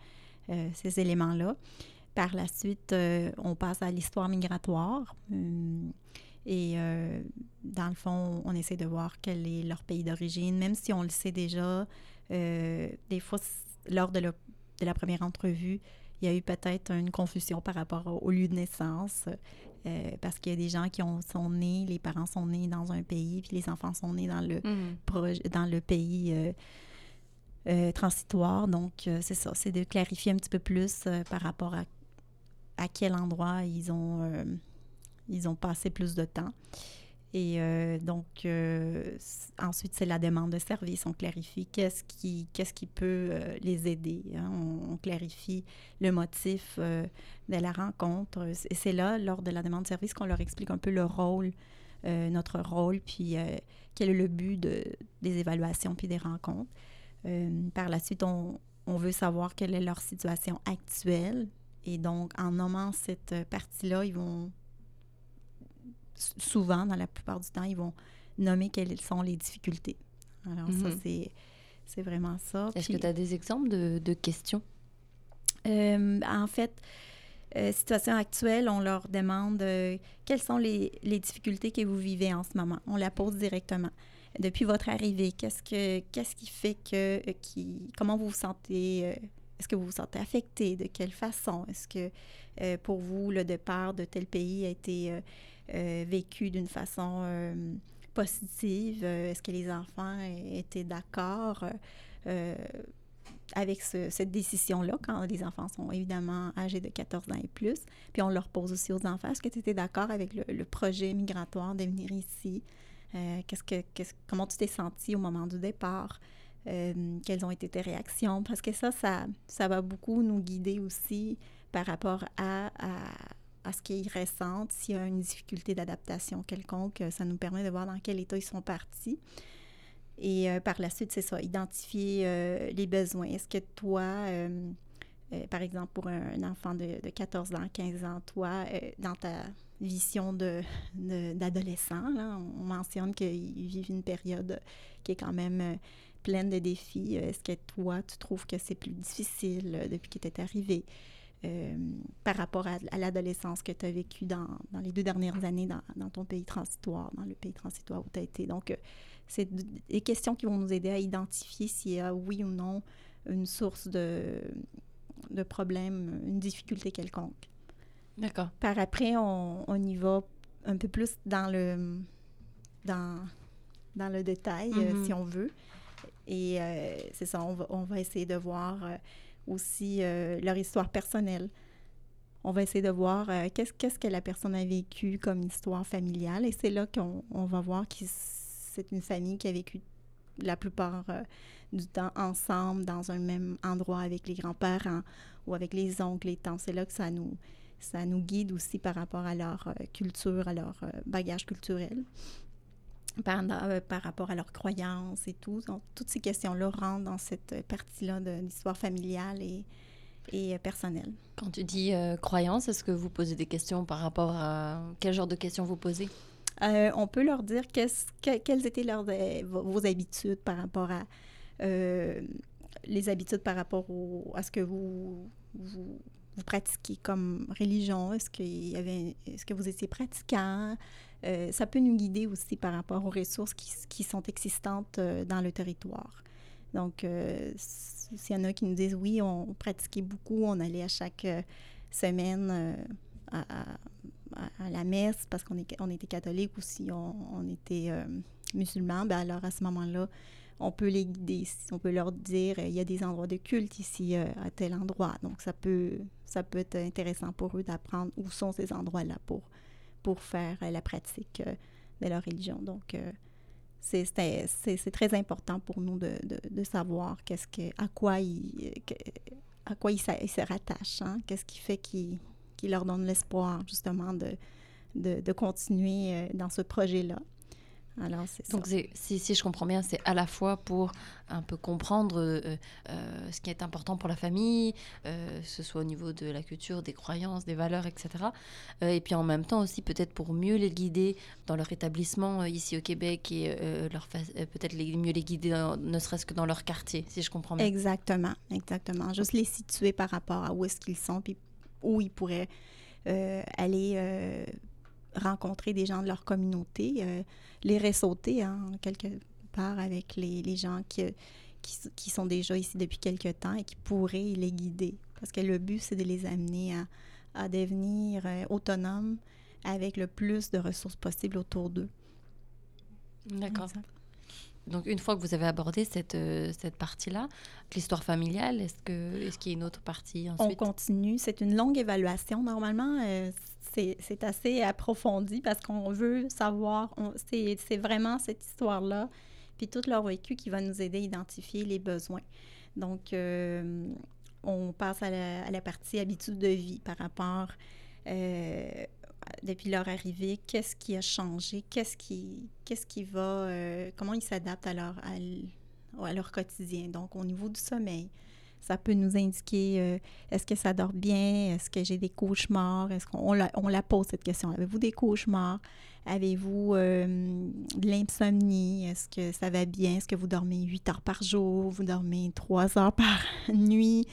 euh, ces éléments-là. Par la suite, on passe à l'histoire migratoire. et dans le fond, on essaie de voir quel est leur pays d'origine, même si on le sait déjà. des fois, lors de, de la première entrevue, il y a eu peut-être une confusion par rapport au, lieu de naissance, euh, parce qu'il y a des gens qui ont, sont nés, les parents sont nés dans un pays, puis les enfants sont nés dans le, mm. dans le pays euh, euh, transitoire. Donc, c'est ça, c'est de clarifier un petit peu plus par rapport à, à quel endroit ils ont, ils ont passé plus de temps. Et euh, donc, euh, ensuite, c'est la demande de service. On clarifie qu'est-ce qui, qu'est-ce qui peut euh, les aider. Hein. On, clarifie le motif de la rencontre. Et c'est là, lors de la demande de service, qu'on leur explique un peu le rôle, notre rôle, puis quel est le but de, des évaluations puis des rencontres. par la suite, on, on veut savoir quelle est leur situation actuelle. Et donc, en nommant cette partie-là, ils vont souvent, dans la plupart du temps, ils vont nommer quelles sont les difficultés. Alors, ça, mhm. c'est vraiment ça. Est-ce que tu as des exemples de, questions? Euh, en fait, euh, situation actuelle, on leur demande euh, quelles sont les, difficultés que vous vivez en ce moment? On la pose directement. Depuis votre arrivée, qu'est-ce que qu'est-ce qui fait que qui comment vous vous sentez est-ce que vous vous sentez affecté? De quelle façon? Est-ce que pour vous le départ de tel pays a été vécu d'une façon euh, positive? Euh, est-ce que les enfants étaient d'accord avec cette décision-là quand les enfants sont évidemment âgés de 14 ans et plus? Puis on leur pose aussi aux enfants, est-ce que tu étais d'accord avec le, projet migratoire de venir ici? qu'est-ce que, comment tu t'es senti au moment du départ? quelles ont été tes réactions? Parce que ça, ça, va beaucoup nous guider aussi par rapport à ce qu'ils ressentent. S'il y a une difficulté d'adaptation quelconque, ça nous permet de voir dans quel état ils sont partis. Et euh, par la suite, c'est ça, identifier euh, les besoins. Est-ce que toi, euh, par exemple, pour un, enfant de, 14 ans, 15 ans, toi, dans ta vision d'adolescent, de, on mentionne qu'ils vivent une période qui est quand même pleine de défis. Est-ce que toi, tu trouves que c'est plus difficile depuis que tu es arrivé? Euh, par rapport à, l'adolescence que tu as vécue dans, dans, les deux dernières années dans, dans, ton pays transitoire, dans le pays transitoire où tu as été. Donc, euh, c'est des questions qui vont nous aider à identifier s'il y a oui ou non une source de, de problème, une difficulté quelconque. D'accord. Par après, on, on, y va un peu plus dans le, dans, dans le détail, euh, mm-hmm. si on veut. Et c'est ça, on va, on va, essayer de voir aussi euh, leur histoire personnelle. On va essayer de voir euh, qu'est-ce, qu'est-ce que la personne a vécu comme histoire familiale. Et c'est là qu'on on va voir que c'est une famille qui a vécu la plupart euh, du temps ensemble dans un même endroit avec les grands-parents ou avec les oncles, les tantes. C'est là que ça nous, ça nous guide aussi par rapport à leur culture, à leur bagage culturel par, euh, par rapport à leurs croyances et tout. Donc, toutes ces questions-là rentrent dans cette partie-là de l'histoire familiale et, et euh, personnelle. Quand tu dis euh, croyances, est-ce que vous posez des questions par rapport à quel genre de questions vous posez? on peut leur dire quelles étaient leurs, vos habitudes par rapport à les habitudes par rapport à ce que vous, vous, vous pratiquez comme religion. Est-ce, qu'il y avait, est-ce que vous étiez pratiquant? Euh, ça peut nous guider aussi par rapport aux ressources qui, sont existantes euh, dans le territoire. Donc, euh, s'il y en a qui nous disent oui, on pratiquait beaucoup, on allait à chaque semaine à, la messe parce qu'on on était catholique ou si on, on était musulman, ben alors à ce moment-là, on peut les guider, on peut leur dire il y a des endroits de culte ici à tel endroit. Donc ça peut ça peut être intéressant pour eux d'apprendre où sont ces endroits-là pour pour faire euh, la pratique euh, de leur religion. Donc, euh, c'est très important pour nous de, de, savoir qu'est-ce que, à quoi ils, à quoi ils, se rattachent, hein? qu'est-ce qui fait qu'ils qui leur donne l'espoir justement de, de, continuer dans ce projet-là. Alors, Donc, si, si, je comprends bien, c'est à la fois pour un peu comprendre euh, euh, ce qui est important pour la famille, euh, que ce soit au niveau de la culture, des croyances, des valeurs, etc. et puis en même temps aussi peut-être pour mieux les guider dans leur établissement ici au Québec et peut-être mieux les guider ne serait-ce que dans leur quartier, si je comprends bien. Exactement, exactement. Juste les situer par rapport à où est-ce qu'ils sont, puis où ils pourraient aller rencontrer des gens de leur communauté, euh, les ressauter en hein, quelque part avec les, les gens qui, qui, sont déjà ici depuis quelque temps et qui pourraient les guider. Parce que le but, c'est de les amener à, à devenir euh, autonomes avec le plus de ressources possibles autour d'eux. D'accord. Donc, une fois que vous avez abordé cette, euh, cette partie-là, l'histoire familiale, est-ce qu'il est qu'il y a une autre partie ensuite? On continue. C'est une longue évaluation. Normalement, c'est assez approfondi parce qu'on veut savoir, c'est vraiment cette histoire-là, puis tout leur vécu qui va nous aider à identifier les besoins. Donc, euh, on passe à la, partie habitude de vie par rapport, euh, depuis leur arrivée, qu'est-ce qui a changé, qu'est-ce qui, qu'est-ce qui va, euh, comment ils s'adaptent à à leur quotidien. Donc, au niveau du sommeil, ça peut nous indiquer euh, est-ce que ça dort bien, est-ce que j'ai des cauchemars, est-ce qu'on la, on la pose cette question. Avez-vous des cauchemars? Avez-vous euh, de l'insomnie? Est-ce que ça va bien? Est-ce que vous dormez 8 heures par jour? Vous dormez 3 heures par nuit?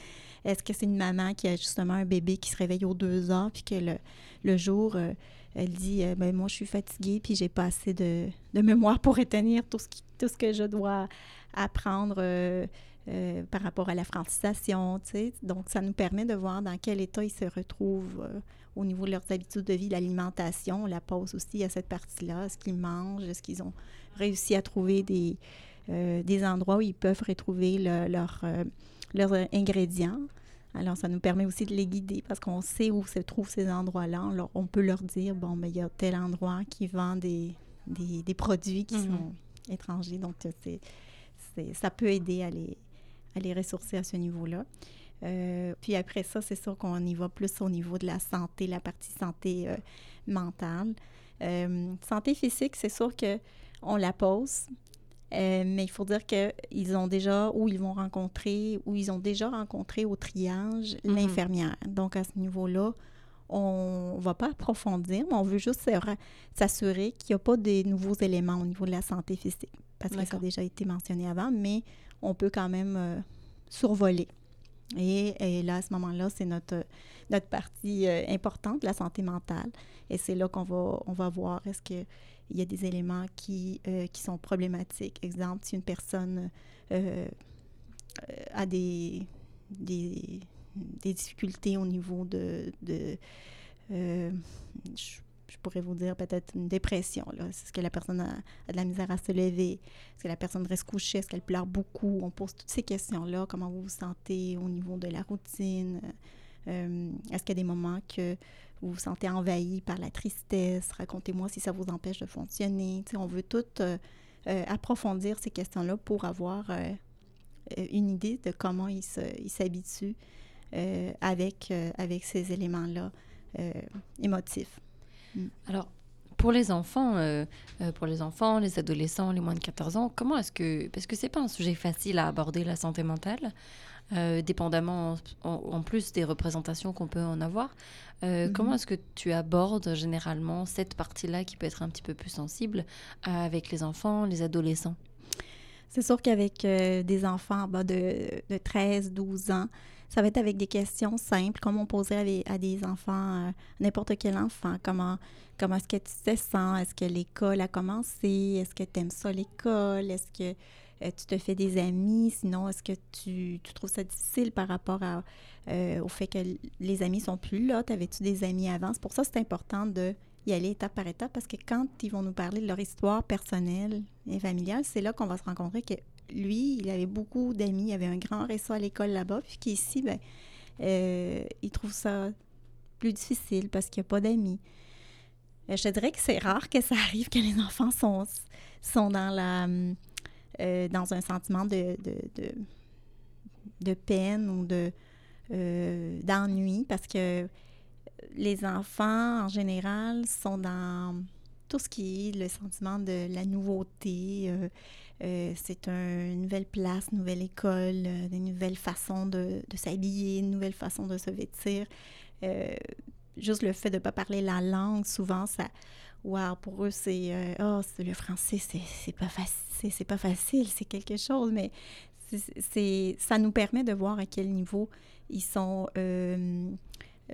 Est-ce que c'est une maman qui a justement un bébé qui se réveille aux 2 heures puis que le, jour, euh, elle dit ben, Moi, je suis fatiguée puis j'ai pas assez de, de, mémoire pour retenir tout ce, tout ce que je dois apprendre euh, par rapport à la francisation, tu sais. Donc, ça nous permet de voir dans quel état ils se retrouvent euh, au niveau de leurs habitudes de vie, l'alimentation. On la pose aussi à cette partie-là. Est-ce qu'ils mangent? Est-ce qu'ils ont réussi à trouver des, euh, des endroits où ils peuvent retrouver leurs ingrédients? Alors, ça nous permet aussi de les guider parce qu'on sait où se trouvent ces endroits-là. Alors, on peut leur dire, bon, mais il y a tel endroit qui vend des, des, produits qui mm-hmm. sont étrangers. Donc, c'est, ça peut aider à les, à les ressourcer à ce niveau-là. Euh, puis après ça, c'est sûr qu'on y va plus au niveau de la santé, la partie santé euh, mentale. Euh, santé physique, c'est sûr que on la pose, mais il faut dire qu'ils ont déjà, ou ils vont rencontrer, ou ils ont déjà rencontré au triage mm-hmm. l'infirmière. Donc à ce niveau-là, on ne va pas approfondir, mais on veut juste s'assurer qu'il n'y a pas de nouveaux éléments au niveau de la santé physique, parce que ça a déjà été mentionné avant, mais on peut quand même euh, survoler. Et, là, à ce moment-là, c'est notre, partie euh, importante, la santé mentale. Et c'est là qu'on va, voir est-ce qu'il y a des éléments qui, euh, qui sont problématiques. Exemple, si une personne a des, difficultés au niveau de... pourrais vous dire peut-être une dépression. Est-ce que la personne a, de la misère à se lever? Est-ce que la personne reste couchée? Est-ce qu'elle pleure beaucoup? On pose toutes ces questions-là. Comment vous vous sentez au niveau de la routine? Euh, est-ce qu'il y a des moments que vous vous sentez envahi par la tristesse? Racontez-moi si ça vous empêche de fonctionner. on veut tout euh, euh, approfondir ces questions-là pour avoir une idée de comment il s'habitue avec, avec ces éléments-là émotifs. Mm. Alors, pour les enfants, euh, euh, pour les enfants, les adolescents, les moins de 14 ans, comment est-ce que... Parce que c'est pas un sujet facile à aborder, la santé mentale, euh, dépendamment en, plus des représentations qu'on peut en avoir. Mm-hmm. Comment est-ce que tu abordes généralement cette partie-là qui peut être un petit peu plus sensible avec les enfants, les adolescents? C'est sûr qu'avec des enfants bas de, de 13, 12 ans, ça va être avec des questions simples, comme on posait à des, enfants, euh, n'importe quel enfant. Comment, comment est-ce que tu te sens? Est-ce que l'école a commencé? Est-ce que tu aimes ça l'école? Est-ce que euh, tu te fais des amis? Sinon, est-ce que tu, trouves ça difficile par rapport euh, au fait que les amis sont plus là? T'avais-tu des amis avant? C'est pour ça que c'est important de y aller étape par étape parce que quand ils vont nous parler de leur histoire personnelle et familiale, c'est là qu'on va se rencontrer que lui, il avait beaucoup d'amis, il avait un grand réseau à l'école là-bas, puis qu'ici, ben, euh, il trouve ça plus difficile parce qu'il n'y a pas d'amis. je te dirais que c'est rare que ça arrive que les enfants sont, dans, la, dans un sentiment de, peine ou de, d'ennui parce que les enfants, en général, sont dans tout ce qui est le sentiment de la nouveauté. Euh, euh, c'est une nouvelle place, une nouvelle école, euh, des nouvelles façons de, s'habiller, une nouvelle façon de se vêtir. juste le fait de ne pas parler la langue, souvent, ça. Wow, pour eux, c'est. oh, le français, c'est pas. C'est pas facile, c'est quelque chose, mais c'est ça nous permet de voir à quel niveau ils sont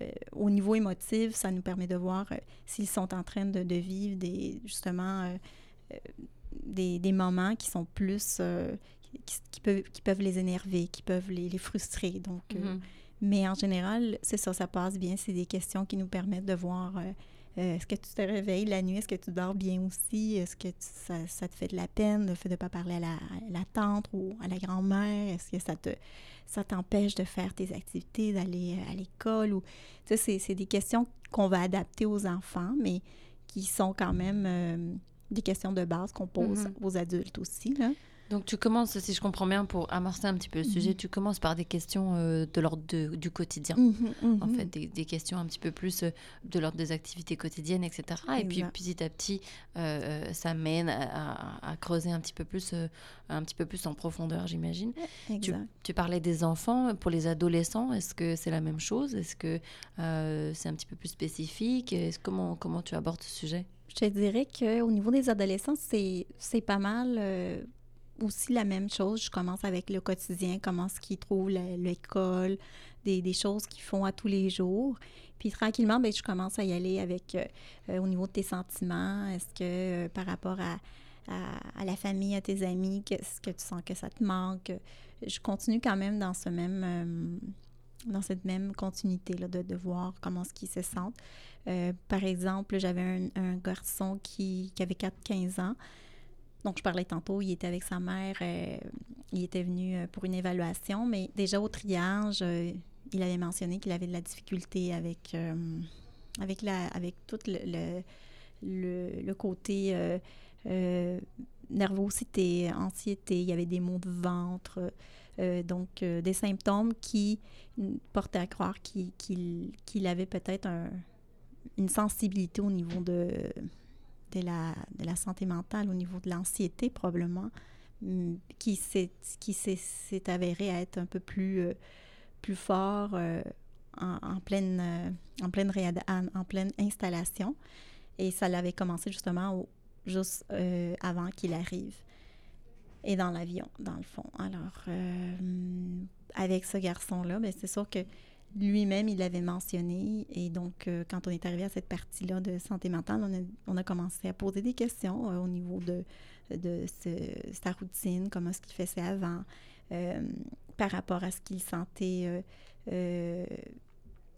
euh, au niveau émotif, ça nous permet de voir euh, s'ils sont en train de, vivre des, justement euh, des, des, moments qui sont plus, qui, peuvent, qui peuvent les énerver, qui peuvent les, les frustrer. Donc, mm-hmm. mais en général, c'est ça, ça passe bien. C'est des questions qui nous permettent de voir est-ce que tu te réveilles la nuit? Est-ce que tu dors bien aussi? Est-ce que ça, ça, te fait de la peine, le fait de ne pas parler à la, à la, tante ou à la grand-mère? Est-ce que ça te ça t'empêche de faire tes activités, d'aller euh, à l'école. Ou, c'est des questions qu'on va adapter aux enfants, mais qui sont quand même euh, des questions de base qu'on pose mm-hmm. aux adultes aussi. Là. Donc tu commences, si je comprends bien, pour amorcer un petit peu le sujet, mhm. tu commences par des questions euh, de l'ordre du quotidien. Mhm, mhm. En fait, des, questions un petit peu plus euh, de l'ordre des activités quotidiennes, etc. Et puis petit à petit, euh, ça mène à, creuser un petit peu plus, un petit peu plus en profondeur, j'imagine. Tu, tu, parlais des enfants. Pour les adolescents, est-ce que c'est la même chose? Est-ce que c'est un petit peu plus spécifique? Comment, comment tu abordes ce sujet? Je te dirais qu'au niveau des adolescents, c'est pas mal aussi la même chose. Je commence avec le quotidien, comment ce qu'ils trouvent l'école, des, des, choses qu'ils font à tous les jours. Puis tranquillement, bien, je commence à y aller avec euh, euh, au niveau de tes sentiments. Est-ce que euh, par rapport à, à, la famille, à tes amis, qu'est-ce que tu sens que ça te manque? Je continue quand même dans ce même dans cette même continuité là, de, de voir comment ce qu'ils se sentent. Par exemple, j'avais un, un, garçon qui, avait 4-15 ans. Donc, je parlais tantôt, il était avec sa mère, euh, il était venu euh, pour une évaluation, mais déjà au triage, euh, il avait mentionné qu'il avait de la difficulté avec, avec, la, avec tout le, le, le, côté nervosité, anxiété, il y avait des maux de ventre, donc des symptômes qui portaient à croire qu'il avait peut-être une sensibilité au niveau de de la, de la santé mentale, au niveau de l'anxiété probablement, mm, qui s'est avéré être un peu plus, euh, plus fort euh, en, pleine, euh, en, pleine installation. Et ça l'avait commencé justement juste avant qu'il arrive. Et dans l'avion, dans le fond. Alors, avec ce garçon-là, ben, c'est sûr que lui-même, il l'avait mentionné. Et donc, euh, quand on est arrivé à cette partie-là de santé mentale, on a, commencé à poser des questions euh, au niveau de, sa routine, comment est-ce qu'il faisait avant, euh, par rapport à ce qu'il sentait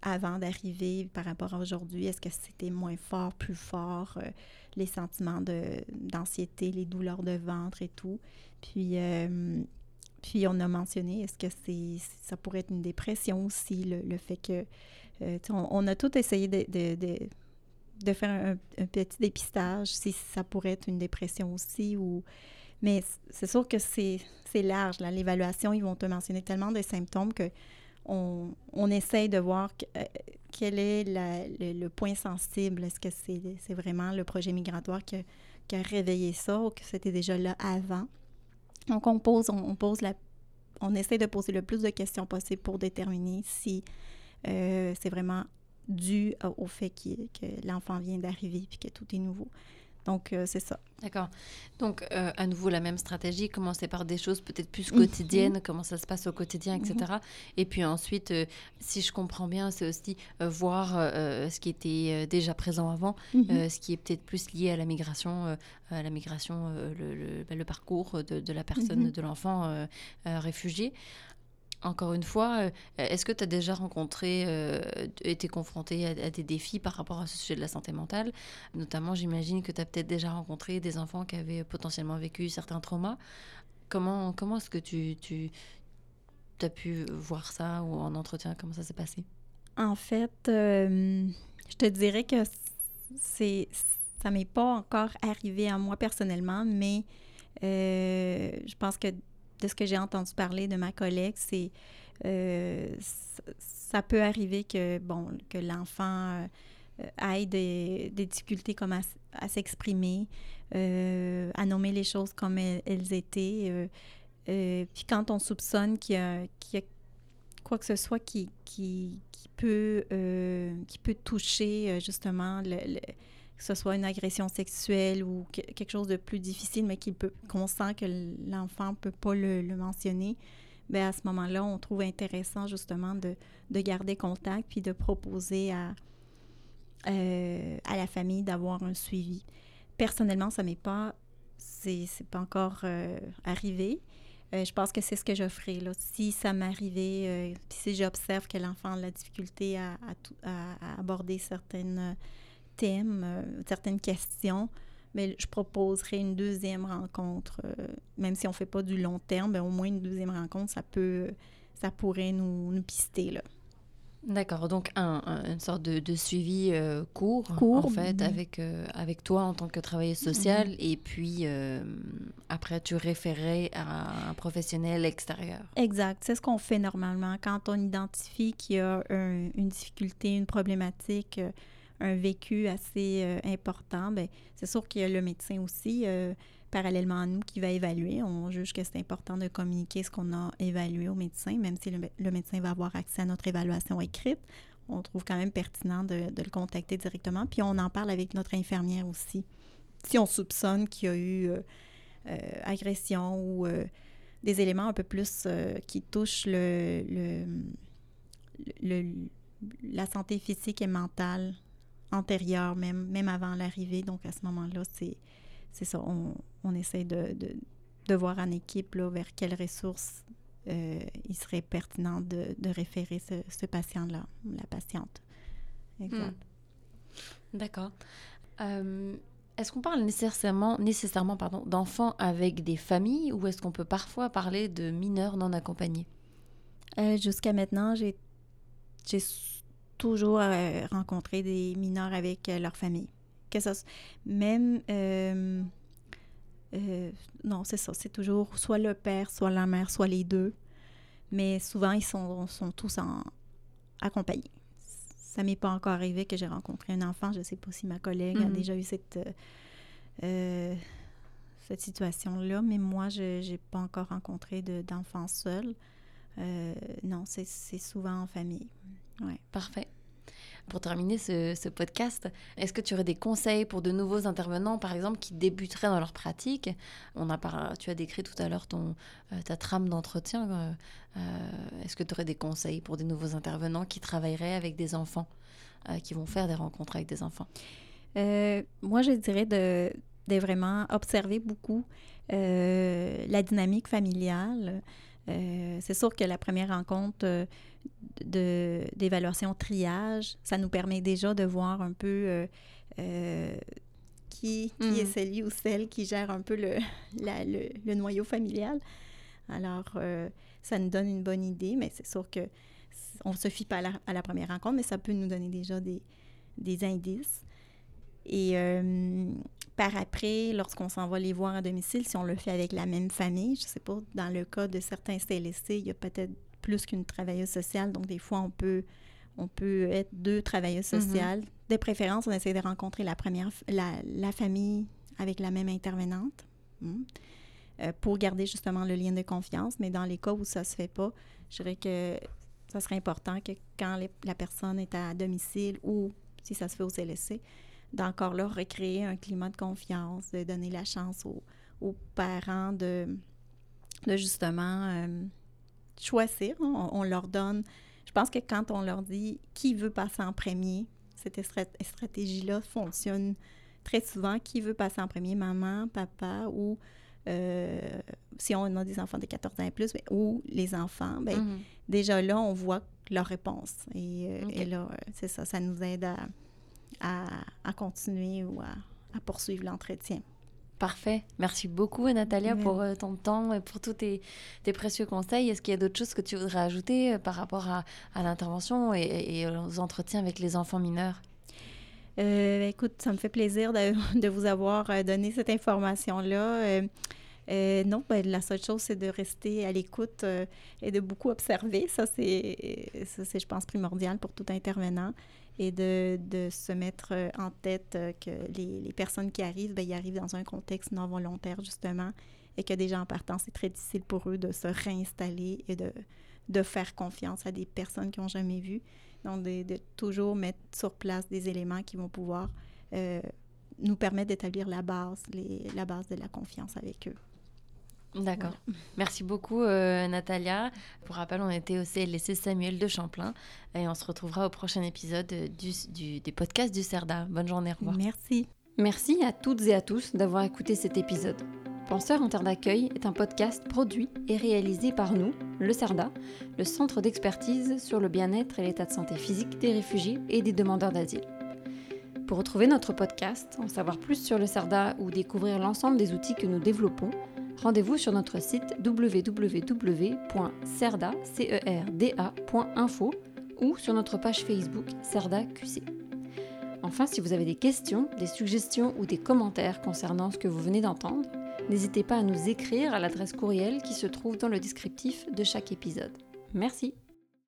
avant d'arriver, par rapport à aujourd'hui. Est-ce que c'était moins fort, plus fort, les sentiments d'anxiété, les douleurs de ventre et tout. Puis, puis on a mentionné, est-ce que c'est ça pourrait être une dépression aussi, le, fait que euh, on, a tout essayé de, faire un, petit dépistage, si ça pourrait être une dépression aussi ou mais c'est sûr que c'est large. L'évaluation, ils vont te mentionner tellement de symptômes que on, on essaye de voir euh, quel est le, point sensible. Est-ce que c'est vraiment le projet migratoire qui a réveillé ça ou que c'était déjà là avant? Donc, on pose, on, essaie de poser le plus de questions possible pour déterminer si euh, c'est vraiment dû au fait que l'enfant vient d'arriver puis que tout est nouveau. Donc, euh, c'est ça. D'accord. Donc, euh, à nouveau, la même stratégie, commencer par des choses peut-être plus quotidiennes, comment ça se passe au quotidien, etc. Mhm. Et puis ensuite, euh, si je comprends bien, c'est aussi voir ce qui était déjà présent avant, mhm. ce qui est peut-être plus lié à la migration, à la migration, le, le, le, parcours de, de la personne, mhm. de l'enfant réfugié. Encore une fois, euh, est-ce que tu as déjà rencontré, euh, été confronté à, des défis par rapport à ce sujet de la santé mentale? Notamment, j'imagine que tu as peut-être déjà rencontré des enfants qui avaient potentiellement vécu certains traumas. Comment, comment est-ce que tu, tu as pu voir ça ou en entretien Comment ça s'est passé? En fait, euh, je te dirais que c'est ça m'est pas encore arrivé à moi personnellement, mais je pense que ce que j'ai entendu parler de ma collègue, c'est euh, ça peut arriver que bon que l'enfant euh, ait des, difficultés comme à, s'exprimer, à nommer les choses comme elles, étaient. puis quand on soupçonne qu'il y, a quoi que ce soit qui, qui, peut, qui peut toucher justement le que ce soit une agression sexuelle ou quelque chose de plus difficile, mais qu'on sent que l'enfant ne peut pas le, mentionner, bien à ce moment-là, on trouve intéressant justement de, garder contact puis de proposer à, euh, à la famille d'avoir un suivi. Personnellement, ça m'est pas, pas encore euh, arrivé. Euh, je pense que c'est ce que je. Là. Si ça m'arrivait, si j'observe que l'enfant a la difficulté à, à aborder certaines thèmes, euh, certaines questions, mais je proposerai une deuxième rencontre. Euh, même si on ne fait pas du long terme, ben, au moins une deuxième rencontre, ça peut, ça pourrait nous, nous pister, là. D'accord, donc un, une sorte de, suivi euh, court, en fait, avec, avec toi en tant que travailleuse sociale, mhm. et puis après tu référais à un professionnel extérieur. Exact, c'est ce qu'on fait normalement. Quand on identifie qu'il y a une difficulté, une problématique, un vécu assez euh, important, ben, c'est sûr qu'il y a le médecin aussi, euh, parallèlement à nous, qui va évaluer. On juge que c'est important de communiquer ce qu'on a évalué au médecin, même si le, médecin va avoir accès à notre évaluation écrite. On trouve quand même pertinent de, le contacter directement. Puis on en parle avec notre infirmière aussi. Si on soupçonne qu'il y a eu euh, agression ou des éléments un peu plus qui touchent le, le, la santé physique et mentale antérieure, même, même avant l'arrivée. Donc, à ce moment-là, c'est, c'est ça. On, on essaie de, de, voir en équipe là, vers quelles ressources euh, il serait pertinent de, de référer ce, ce patient-là, la patiente. Exact. Hmm. D'accord. Euh, est-ce qu'on parle nécessairement, nécessairement pardon, d'enfants avec des familles ou est-ce qu'on peut parfois parler de mineurs non accompagnés? Euh, jusqu'à maintenant, j'ai, j'ai toujours euh, rencontrer des mineurs avec euh, leur famille. Que ça, même, euh, non, c'est ça, c'est toujours soit le père, soit la mère, soit les deux. Mais souvent, ils sont, sont tous en, accompagnés. Ça m'est pas encore arrivé que j'ai rencontré un enfant. Je ne sais pas si ma collègue a mm-hmm. déjà eu cette, cette situation-là, mais moi, je n'ai pas encore rencontré d'enfants seuls. non, c'est souvent en famille. Ouais. Parfait. Pour terminer ce, podcast, est-ce que tu aurais des conseils pour de nouveaux intervenants, par exemple, qui débuteraient dans leur pratique? On a Tu as décrit tout à l'heure ton, euh, ta trame d'entretien. Euh, euh, est-ce que tu aurais des conseils pour des nouveaux intervenants qui travailleraient avec des enfants, qui vont faire des rencontres avec des enfants? Moi, je dirais de, de vraiment observer beaucoup la dynamique familiale. Euh, c'est sûr que la première rencontre euh, d'évaluation triage, ça nous permet déjà de voir un peu euh, qui, qui est mm. celui ou celle qui gère un peu le, le, noyau familial. Alors, ça nous donne une bonne idée, mais c'est sûr que on ne se fie pas à la, première rencontre, mais ça peut nous donner déjà des, des indices. Et par après, lorsqu'on s'en va les voir à domicile, si on le fait avec la même famille, je ne sais pas, dans le cas de certains CLSC, il y a peut-être plus qu'une travailleuse sociale, donc des fois, on peut, on peut être deux travailleuses mm-hmm. sociales. De préférence, on essaie de rencontrer la première, la, famille avec la même intervenante hmm, euh, pour garder justement le lien de confiance. Mais dans les cas où ça ne se fait pas, je dirais que ça serait important que quand la personne est à domicile ou si ça se fait au CLSC, d'encore là recréer un climat de confiance, de donner la chance aux, parents de, de justement euh, choisir. On, leur donne. Je pense que quand on leur dit qui veut passer en premier, cette stratégie-là fonctionne très souvent. Qui veut passer en premier, maman, papa ou euh, si on a des enfants de 14 ans et plus, ben, ou les enfants, ben, mm-hmm. déjà là, on voit leur réponse. Et, euh, et là, c'est ça, ça nous aide à, à, continuer ou à, poursuivre l'entretien. Parfait. Merci beaucoup, Natalia, pour euh, ton temps et pour tous tes, précieux conseils. Est-ce qu'il y a d'autres choses que tu voudrais ajouter euh, par rapport à, l'intervention et, aux entretiens avec les enfants mineurs? Euh, écoute, ça me fait plaisir de, de vous avoir donné cette information-là. Non, ben, la seule chose, c'est de rester à l'écoute et de beaucoup observer. Ça, c'est, je pense, primordial pour tout intervenant. Et de, de se mettre euh, en tête que les, les, personnes qui arrivent, ben, ils arrivent dans un contexte non volontaire, justement, et que déjà en partant, c'est très difficile pour eux de se réinstaller et de, de faire confiance à des personnes qu'ils n'ont jamais vues. Donc, de, de, toujours mettre sur place des éléments qui vont pouvoir nous permettre d'établir la base, la base de la confiance avec eux. D'accord. Merci beaucoup, euh, Natalia. Pour rappel, on était au CLSC Samuel de Champlain et on se retrouvera au prochain épisode du, du, des podcasts du CERDA. Bonne journée, au revoir. Merci. Merci à toutes et à tous d'avoir écouté cet épisode. Penseur en terre d'accueil est un podcast produit et réalisé par nous, le CERDA, le Centre d'expertise sur le bien-être et l'état de santé physique des réfugiés et des demandeurs d'asile. Pour retrouver notre podcast, en savoir plus sur le CERDA ou découvrir l'ensemble des outils que nous développons, rendez-vous sur notre site www.cerda.info ou sur notre page Facebook CERDA QC. Enfin, si vous avez des questions, des suggestions ou des commentaires concernant ce que vous venez d'entendre, n'hésitez pas à nous écrire à l'adresse courriel qui se trouve dans le descriptif de chaque épisode. Merci.